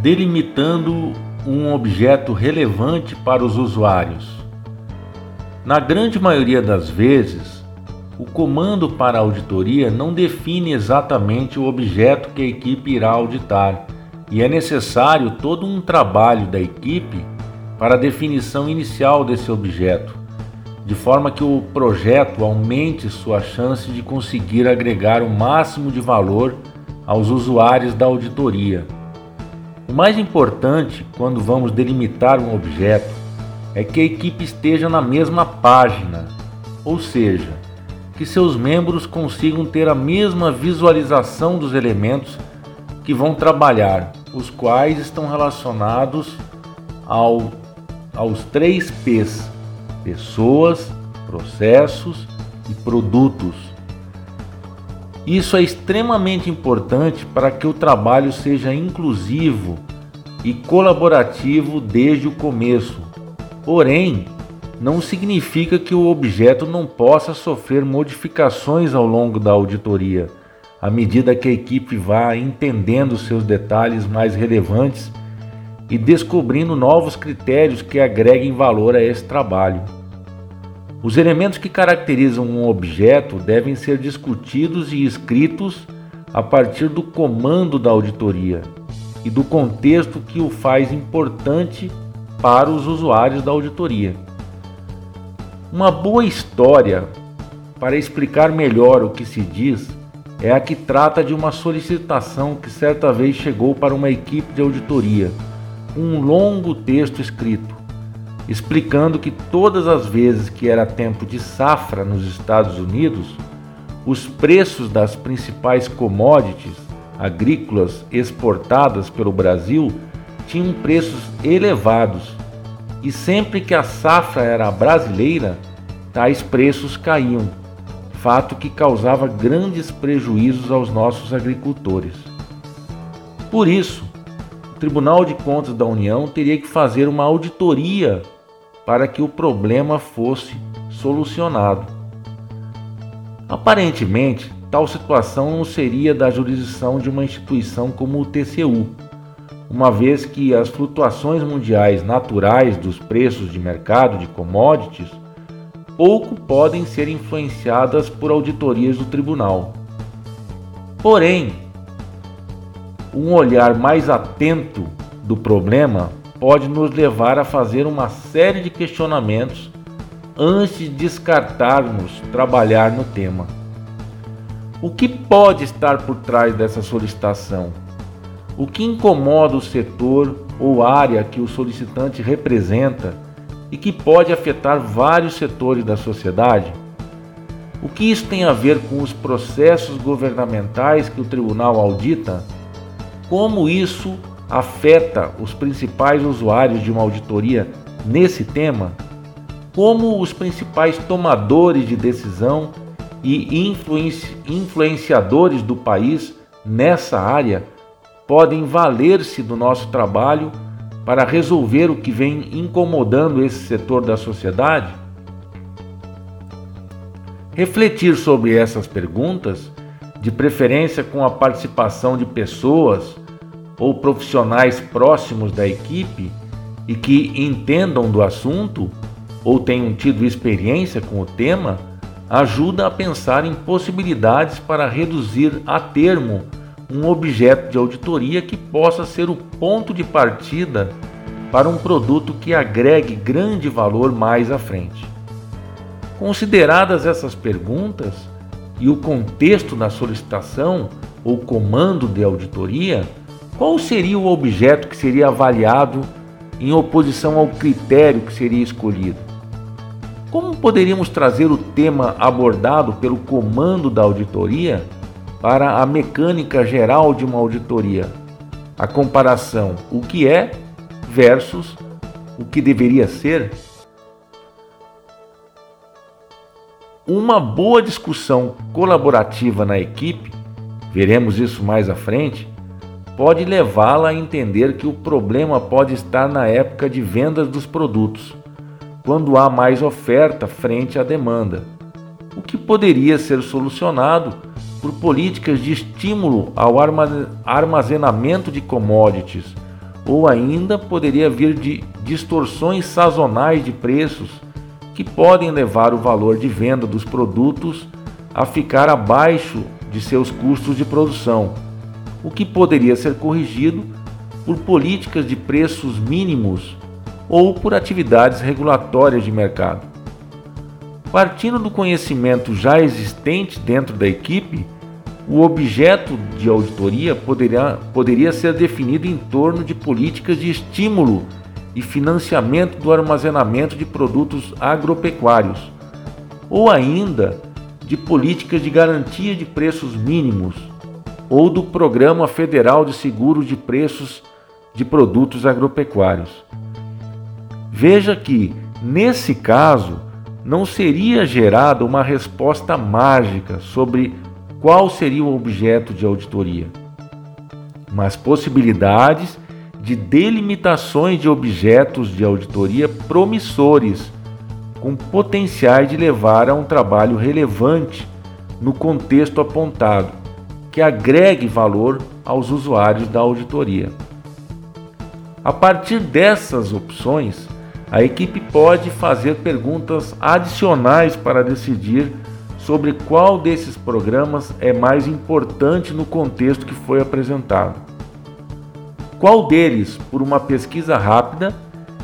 delimitando um objeto relevante para os usuários. Na grande maioria das vezes, o comando para auditoria não define exatamente o objeto que a equipe irá auditar, e é necessário todo um trabalho da equipe para a definição inicial desse objeto, de forma que o projeto aumente sua chance de conseguir agregar o máximo de valor aos usuários da auditoria. O mais importante quando vamos delimitar um objeto é que a equipe esteja na mesma página, ou seja, que seus membros consigam ter a mesma visualização dos elementos que vão trabalhar, os quais estão relacionados ao, aos três P's: pessoas, processos e produtos. Isso é extremamente importante para que o trabalho seja inclusivo e colaborativo desde o começo. Porém, não significa que o objeto não possa sofrer modificações ao longo da auditoria, à medida que a equipe vá entendendo seus detalhes mais relevantes e descobrindo novos critérios que agreguem valor a esse trabalho. Os elementos que caracterizam um objeto devem ser discutidos e escritos a partir do comando da auditoria e do contexto que o faz importante para os usuários da auditoria. Uma boa história para explicar melhor o que se diz é a que trata de uma solicitação que certa vez chegou para uma equipe de auditoria, um longo texto escrito explicando que todas as vezes que era tempo de safra nos Estados Unidos, os preços das principais commodities agrícolas exportadas pelo Brasil tinham preços elevados, e sempre que a safra era brasileira, tais preços caíam, fato que causava grandes prejuízos aos nossos agricultores. Por isso, o Tribunal de Contas da União teria que fazer uma auditoria para que o problema fosse solucionado. Aparentemente, tal situação não seria da jurisdição de uma instituição como o TCU, uma vez que as flutuações mundiais naturais dos preços de mercado de commodities pouco podem ser influenciadas por auditorias do tribunal. Porém, um olhar mais atento do problema pode nos levar a fazer uma série de questionamentos antes de descartarmos trabalhar no tema. O que pode estar por trás dessa solicitação? O que incomoda o setor ou área que o solicitante representa e que pode afetar vários setores da sociedade? O que isso tem a ver com os processos governamentais que o tribunal audita? Como isso afeta os principais usuários de uma auditoria nesse tema, como os principais tomadores de decisão e influenci influenciadores do país nessa área podem valer-se do nosso trabalho para resolver o que vem incomodando esse setor da sociedade? Refletir sobre essas perguntas, de preferência com a participação de pessoas ou profissionais próximos da equipe e que entendam do assunto ou tenham tido experiência com o tema, ajuda a pensar em possibilidades para reduzir a termo um objeto de auditoria que possa ser o ponto de partida para um produto que agregue grande valor mais à frente. Consideradas essas perguntas e o contexto da solicitação ou comando de auditoria, qual seria o objeto que seria avaliado em oposição ao critério que seria escolhido? Como poderíamos trazer o tema abordado pelo comando da auditoria para a mecânica geral de uma auditoria? A comparação o que é versus o que deveria ser? Uma boa discussão colaborativa na equipe, veremos isso mais à frente, pode levá-la a entender que o problema pode estar na época de vendas dos produtos, quando há mais oferta frente à demanda, o que poderia ser solucionado por políticas de estímulo ao armazenamento de commodities ou ainda poderia vir de distorções sazonais de preços que podem levar o valor de venda dos produtos a ficar abaixo de seus custos de produção, o que poderia ser corrigido por políticas de preços mínimos ou por atividades regulatórias de mercado. Partindo do conhecimento já existente dentro da equipe, o objeto de auditoria poderia, poderia ser definido em torno de políticas de estímulo e financiamento do armazenamento de produtos agropecuários, ou ainda de políticas de garantia de preços mínimos, ou do Programa Federal de Seguro de Preços de Produtos Agropecuários. Veja que, nesse caso, não seria gerada uma resposta mágica sobre qual seria o objeto de auditoria, mas possibilidades de delimitações de objetos de auditoria promissores, com potenciais de levar a um trabalho relevante no contexto apontado, que agregue valor aos usuários da auditoria. A partir dessas opções, a equipe pode fazer perguntas adicionais para decidir sobre qual desses programas é mais importante no contexto que foi apresentado. Qual deles, por uma pesquisa rápida,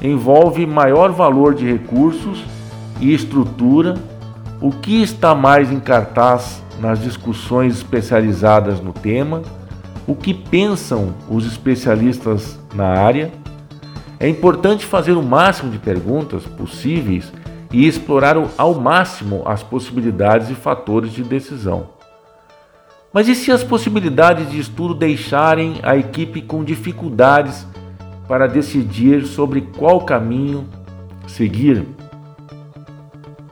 envolve maior valor de recursos e estrutura, o que está mais em cartaz nas discussões especializadas no tema, o que pensam os especialistas na área. É importante fazer o máximo de perguntas possíveis e explorar ao máximo as possibilidades e fatores de decisão. Mas e se as possibilidades de estudo deixarem a equipe com dificuldades para decidir sobre qual caminho seguir?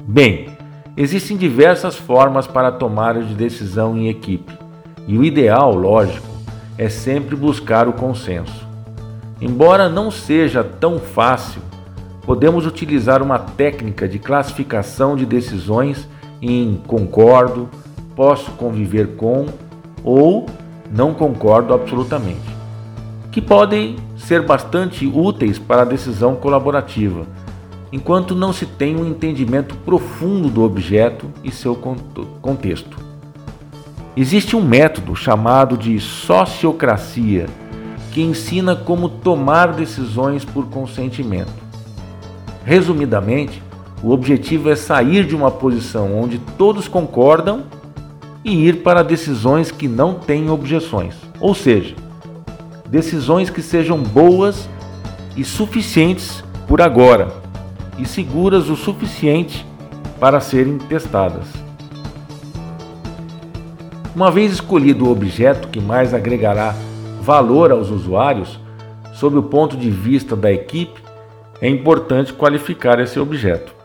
Bem, existem diversas formas para tomar de decisão em equipe, e o ideal, lógico, é sempre buscar o consenso. Embora não seja tão fácil, podemos utilizar uma técnica de classificação de decisões em concordo, posso conviver com ou não concordo absolutamente, que podem ser bastante úteis para a decisão colaborativa, enquanto não se tem um entendimento profundo do objeto e seu contexto. Existe um método chamado de sociocracia que ensina como tomar decisões por consentimento. Resumidamente, o objetivo é sair de uma posição onde todos concordam e ir para decisões que não têm objeções, ou seja, decisões que sejam boas e suficientes por agora e seguras o suficiente para serem testadas. Uma vez escolhido o objeto que mais agregará valor aos usuários, sob o ponto de vista da equipe, é importante qualificar esse objeto.